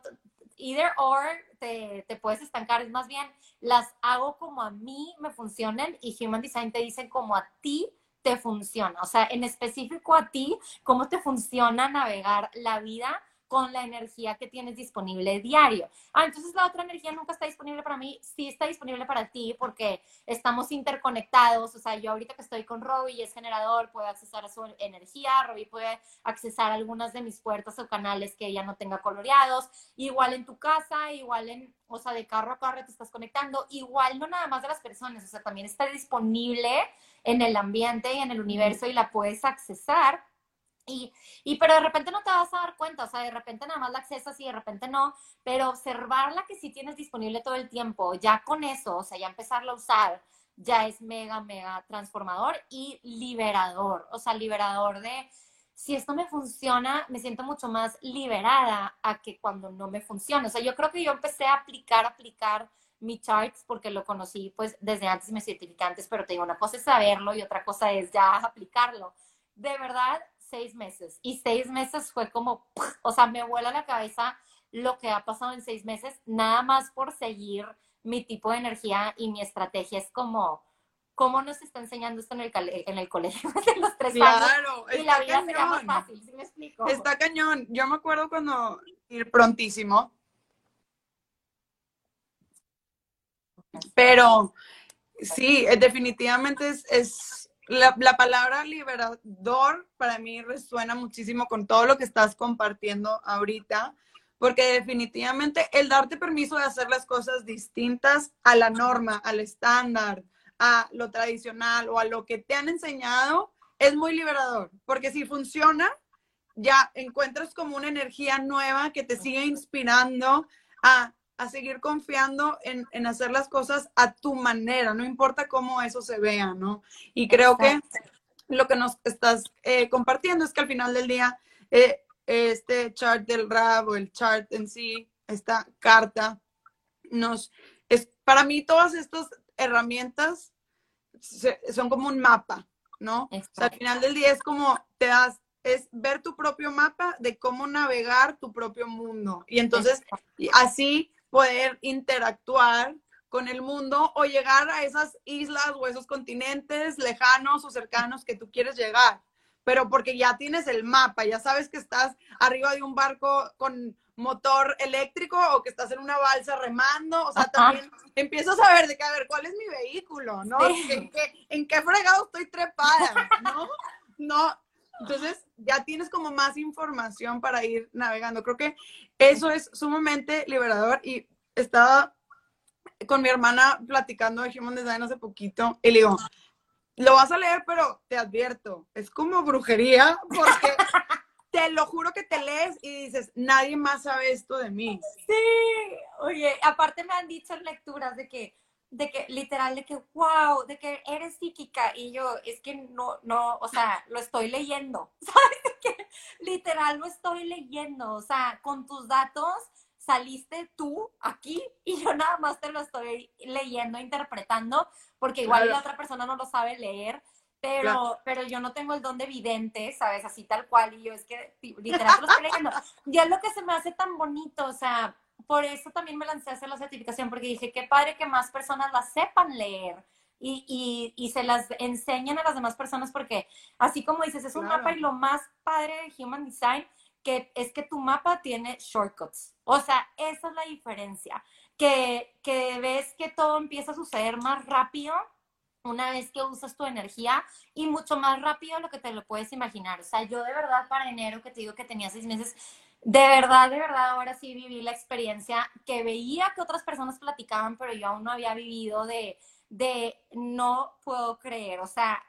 either or te, te, puedes estancar, es más bien, las hago como a mí me funcionan y Human Design te dicen como a ti te funciona, o sea, en específico a ti, cómo te funciona navegar la vida con la energía que tienes disponible diario. Ah, entonces la otra energía nunca está disponible para mí, sí está disponible para ti porque estamos interconectados, o sea, yo ahorita que estoy con Robbie y es generador, puedo accesar a su energía, Robbie puede accesar algunas de mis puertas o canales que ella no tenga coloreados, igual en tu casa, igual en, o sea, de carro a carro te estás conectando, igual no nada más de las personas, o sea, también está disponible en el ambiente y en el universo y la puedes accesar. Y, y, pero de repente no te vas a dar cuenta, o sea, de repente nada más la accesas y de repente no, pero observarla que sí tienes disponible todo el tiempo, ya con eso, o sea, ya empezarla a usar, ya es mega, mega transformador y liberador, o sea, liberador de, si esto me funciona, me siento mucho más liberada a que cuando no me funciona. O sea, yo creo que yo empecé a aplicar, aplicar mi charts porque lo conocí pues desde antes y me certificé antes, pero te digo, una cosa es saberlo y otra cosa es ya aplicarlo. De verdad, seis meses. Y seis meses fue como, o sea, me vuela la cabeza lo que ha pasado en seis meses, nada más por seguir mi tipo de energía y mi estrategia. Es como, ¿cómo nos está enseñando esto en el, en el colegio de los tres claro, años? Y la vida sería más fácil, ¿sí me explico? Está cañón. Yo me acuerdo cuando ir prontísimo. Pero sí, definitivamente es la, palabra liberador para mí resuena muchísimo con todo lo que estás compartiendo ahorita, porque definitivamente el darte permiso de hacer las cosas distintas a la norma, al estándar, a lo tradicional o a lo que te han enseñado, es muy liberador, porque si funciona, ya encuentras como una energía nueva que te sigue inspirando a, seguir confiando en, hacer las cosas a tu manera, no importa cómo eso se vea, ¿no? Y creo que lo que nos estás eh, compartiendo es que al final del día, eh, este chart del RAB o el chart en sí, esta carta, nos, es, para mí todas estas herramientas son como un mapa, ¿no? al final del día es como te das es ver tu propio mapa de cómo navegar tu propio mundo. Y entonces así poder interactuar con el mundo o llegar a esas islas o esos continentes lejanos o cercanos que tú quieres llegar. Pero porque ya tienes el mapa, ya sabes que estás arriba de un barco con motor eléctrico o que estás en una balsa remando, o sea, también empiezas a ver de que, a ver, ¿cuál es mi vehículo? ¿No? ¿En, qué, ¿En qué fregado estoy trepada? ¿No? No, entonces ya tienes como más información para ir navegando. Creo que eso es sumamente liberador y estaba con mi hermana platicando de Human Design hace poquito y le digo, lo vas a leer, pero te advierto, es como brujería porque te lo juro que te lees y dices, nadie más sabe esto de mí. Sí, oye, aparte me han dicho en lecturas de que de que literal, de que wow, de que eres psíquica y yo, es que no, no, o sea, lo estoy leyendo, ¿sabes? Que literal lo estoy leyendo, o sea, con tus datos saliste tú aquí y yo nada más te lo estoy leyendo, interpretando, porque igual la otra persona no lo sabe leer, pero, pero yo no tengo el don de vidente, ¿sabes? Así tal cual, y yo es que literal lo estoy leyendo. Y es lo que se me hace tan bonito, o sea, por eso también me lancé a hacer la certificación, porque dije, qué padre que más personas la sepan leer. Y, y, se las enseñen a las demás personas porque así como dices, es un mapa y lo más padre de Human Design que es que tu mapa tiene shortcuts. O sea, esa es la diferencia. Que, que ves que todo empieza a suceder más rápido una vez que usas tu energía y mucho más rápido de lo que te lo puedes imaginar. O sea, yo de verdad para enero que te digo que tenía seis meses, de verdad, de verdad, ahora sí viví la experiencia que veía que otras personas platicaban, pero yo aún no había vivido de, de no puedo creer, o sea,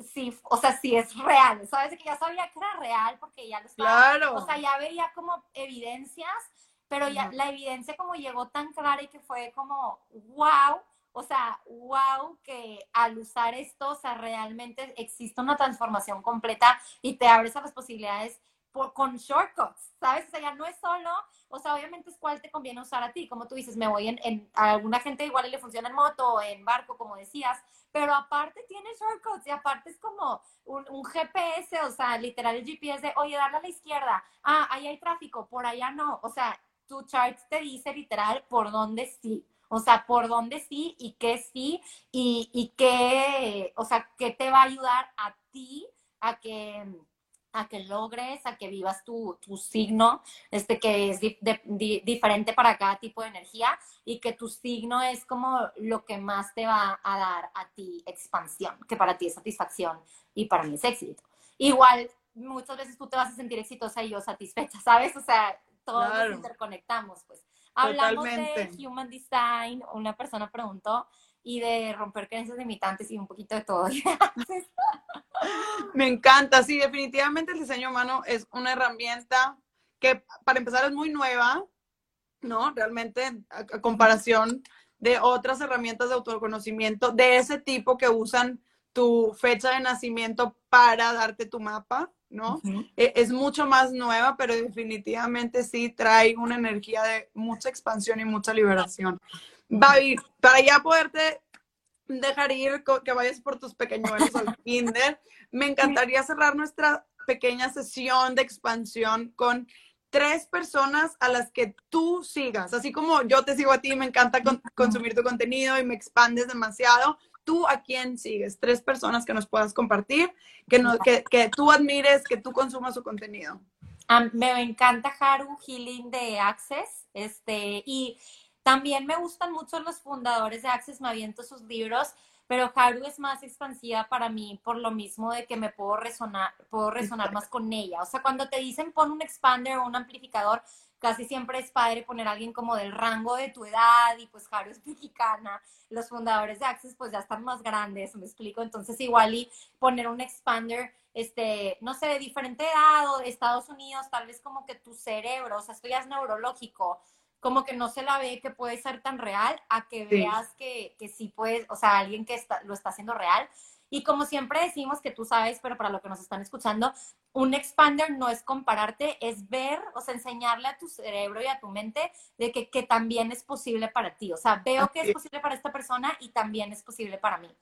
sí, o sea, sí es real, sabes que ya sabía que era real porque ya lo estaba, claro. o sea, ya veía como evidencias, pero ya la evidencia como llegó tan clara y que fue como, wow, o sea, wow, que al usar esto, o sea, realmente existe una transformación completa y te abres a las posibilidades con shortcuts, ¿sabes? O sea, ya no es solo, o sea, obviamente es cuál te conviene usar a ti, como tú dices, me voy en, a alguna gente igual le funciona en moto o en barco, como decías, pero aparte tiene shortcuts y aparte es como un, GPS, o sea, literal el GPS de, oye, darle a la izquierda, ah, ahí hay tráfico, por allá no, o sea, tu chart te dice literal por dónde sí. O sea, por dónde sí y qué sí y, y qué, o sea, qué te va a ayudar a ti a que a que logres, a que vivas tu, signo, este que es diferente para cada tipo de energía y que tu signo es como lo que más te va a dar a ti expansión, que para ti es satisfacción y para mí es éxito. Igual, muchas veces tú te vas a sentir exitosa y yo satisfecha, ¿sabes? O sea, todos nos interconectamos, pues. Hablamos de Human Design, una persona preguntó, y de romper creencias limitantes y un poquito de todo. Me encanta, sí, definitivamente el diseño humano es una herramienta que para empezar es muy nueva, ¿no? Realmente a, comparación de otras herramientas de autoconocimiento de ese tipo que usan tu fecha de nacimiento para darte tu mapa, ¿no? E, es mucho más nueva, pero definitivamente sí trae una energía de mucha expansión y mucha liberación. Babi, para ya poderte dejar ir, que vayas por tus pequeñuelos al kinder, me encantaría cerrar nuestra pequeña sesión de expansión con tres personas a las que tú sigas. Así como yo te sigo a ti, me encanta consumir tu contenido y me expandes demasiado. ¿Tú a quién sigues? Tres personas que nos puedas compartir, que, no, que, que tú admires, que tú consumas su contenido. me encanta Haru Healing de Access. Este, y también me gustan mucho los fundadores de Access, me aviento sus libros, pero Haru es más expansiva para mí por lo mismo de que me puedo resonar, puedo resonar más con ella. O sea, cuando te dicen pon un expander o un amplificador, casi siempre es padre poner a alguien como del rango de tu edad y pues Haru es mexicana, los fundadores de Access pues ya están más grandes, me explico, entonces igual y poner un expander este, no sé, de diferente edad o de Estados Unidos, tal vez como que tu cerebro, o sea, esto ya es neurológico, como que no se la ve que puede ser tan real a que veas que, que sí puedes, o sea, alguien que está, lo está haciendo real. Y como siempre decimos que tú sabes, pero para lo que nos están escuchando, un expander no es compararte, es ver, o sea, enseñarle a tu cerebro y a tu mente de que, que también es posible para ti. O sea, veo que es posible para esta persona y también es posible para mí.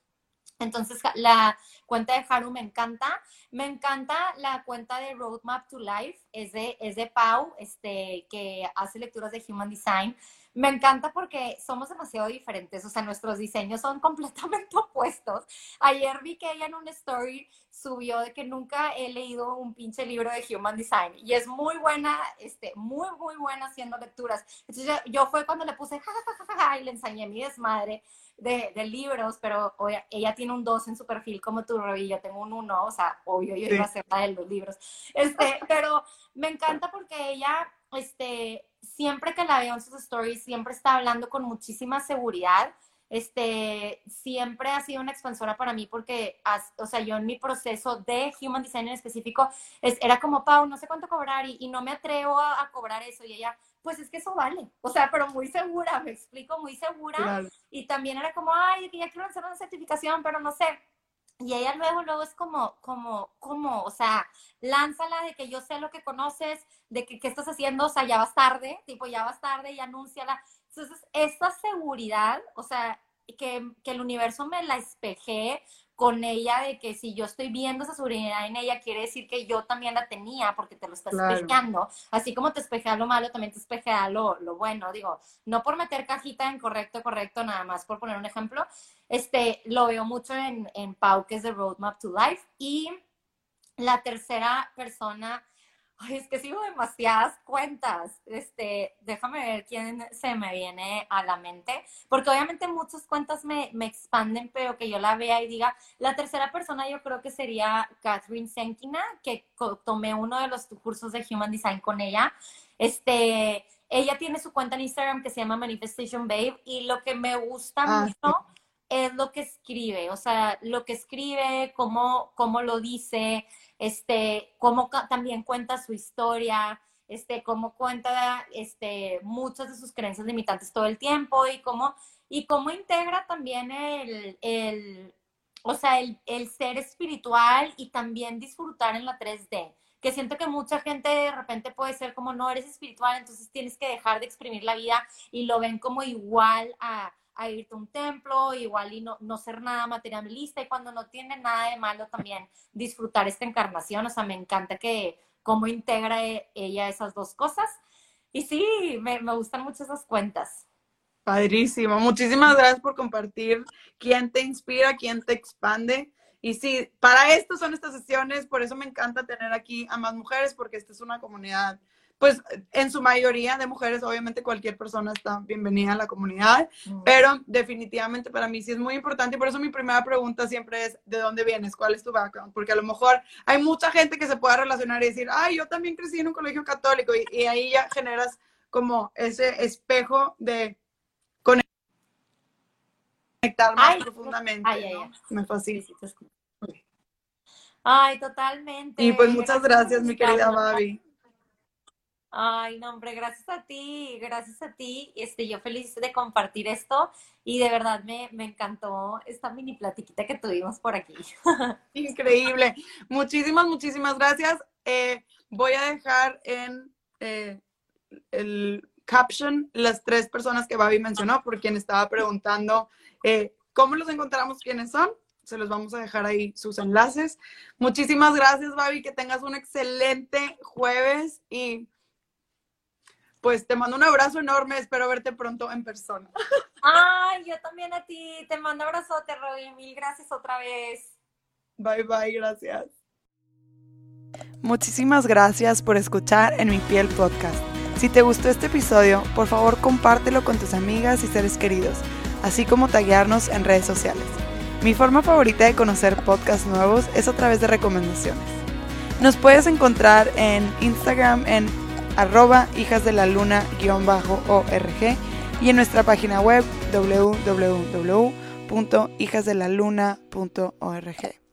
Entonces, la cuenta de Haru me encanta. Me encanta la cuenta de Roadmap to Life, es de, es de Pau, este, que hace lecturas de Human Design. Me encanta porque somos demasiado diferentes, o sea, nuestros diseños son completamente opuestos. Ayer vi que ella en un story subió de que nunca he leído un pinche libro de Human Design y es muy buena, este, muy, muy buena haciendo lecturas. Entonces yo, fue cuando le puse ja, y le enseñé mi desmadre de, libros, pero ella tiene un 2 en su perfil como tú, y yo tengo un 1, o sea, obvio, yo iba a ser la de los libros. Este, pero me encanta porque ella, este, siempre que la veo en sus stories, siempre está hablando con muchísima seguridad. Este, siempre ha sido una expansora para mí porque, o sea, yo en mi proceso de Human Design en específico, es, era como, Pau, no sé cuánto cobrar y, no me atrevo a, cobrar eso. Y ella, pues es que eso vale. O sea, pero muy segura, me explico, muy segura. Y también era como, ay, ya quiero hacer una certificación, pero no sé. Y ella luego, luego es como, como, como, o sea, lánzala de que yo sé lo que conoces, de que qué estás haciendo, o sea, ya vas tarde, tipo, ya vas tarde y anúnciala. Entonces, esta seguridad, o sea, que, que el universo me la espejé, con ella de que si yo estoy viendo esa seguridad en ella, quiere decir que yo también la tenía porque te lo está claro. Así como te espejea lo malo, también te espejea lo, lo, bueno. Digo, no por meter cajita en correcto, correcto, nada más por poner un ejemplo. Este, lo veo mucho en, en Pau, que es de Roadmap to Life. Y la tercera persona es que sigo demasiadas cuentas. Este, déjame ver quién se me viene a la mente, porque obviamente muchas cuentas me, me expanden, pero que yo la vea y diga, la tercera persona yo creo que sería Catherine Senkina, que tomé uno de los cursos de Human Design con ella. Este, ella tiene su cuenta en Instagram que se llama Manifestation Babe y lo que me gusta ah, mucho es lo que escribe, o sea, lo que escribe, cómo, cómo lo dice, este, cómo también cuenta su historia, este, cómo cuenta este, muchas de sus creencias limitantes todo el tiempo y cómo, y cómo integra también el, el o sea, el, el, ser espiritual y también disfrutar en la 3D. Que siento que mucha gente de repente puede ser como, no eres espiritual, entonces tienes que dejar de exprimir la vida y lo ven como igual a, a irte a un templo, igual y no, no ser nada materialista y cuando no tiene nada de malo también disfrutar esta encarnación, o sea, me encanta que cómo integra e, ella esas dos cosas. Y sí, me, me gustan mucho esas cuentas. Padrísimo, muchísimas gracias por compartir quién te inspira, quién te expande. Y sí, para esto son estas sesiones, por eso me encanta tener aquí a más mujeres, porque esta es una comunidad pues en su mayoría de mujeres, obviamente cualquier persona está bienvenida a la comunidad, mm. pero definitivamente para mí sí es muy importante y por eso mi primera pregunta siempre es, ¿de dónde vienes? ¿Cuál es tu background? Porque a lo mejor hay mucha gente que se pueda relacionar y decir, ay, yo también crecí en un colegio católico y, ahí ya generas como ese espejo de conectar más profundamente. Ay, Me fascina. Ay, totalmente. Y pues muchas gracias, mi querida Babi. Ay, no, hombre, gracias a ti, gracias a ti. Este, yo feliz de compartir esto y de verdad me, encantó esta mini platiquita que tuvimos por aquí. Increíble. Muchísimas, muchísimas gracias. Eh, voy a dejar en eh, el caption las tres personas que Babi mencionó, por quien estaba preguntando eh, cómo los encontramos, quiénes son. Se los vamos a dejar ahí sus enlaces. Muchísimas gracias, Babi. Que tengas un excelente jueves y pues te mando un abrazo enorme, espero verte pronto en persona. Ay, yo también a ti, te mando abrazote, Robin, mil gracias otra vez. Bye, bye, gracias. Muchísimas gracias por escuchar en mi piel podcast. Si te gustó este episodio, por favor compártelo con tus amigas y seres queridos, así como taguearnos en redes sociales. Mi forma favorita de conocer podcasts nuevos es a través de recomendaciones. Nos puedes encontrar en Instagram en arroba hijasdelaluna-org y en nuestra página web www.hijasdelaluna.org.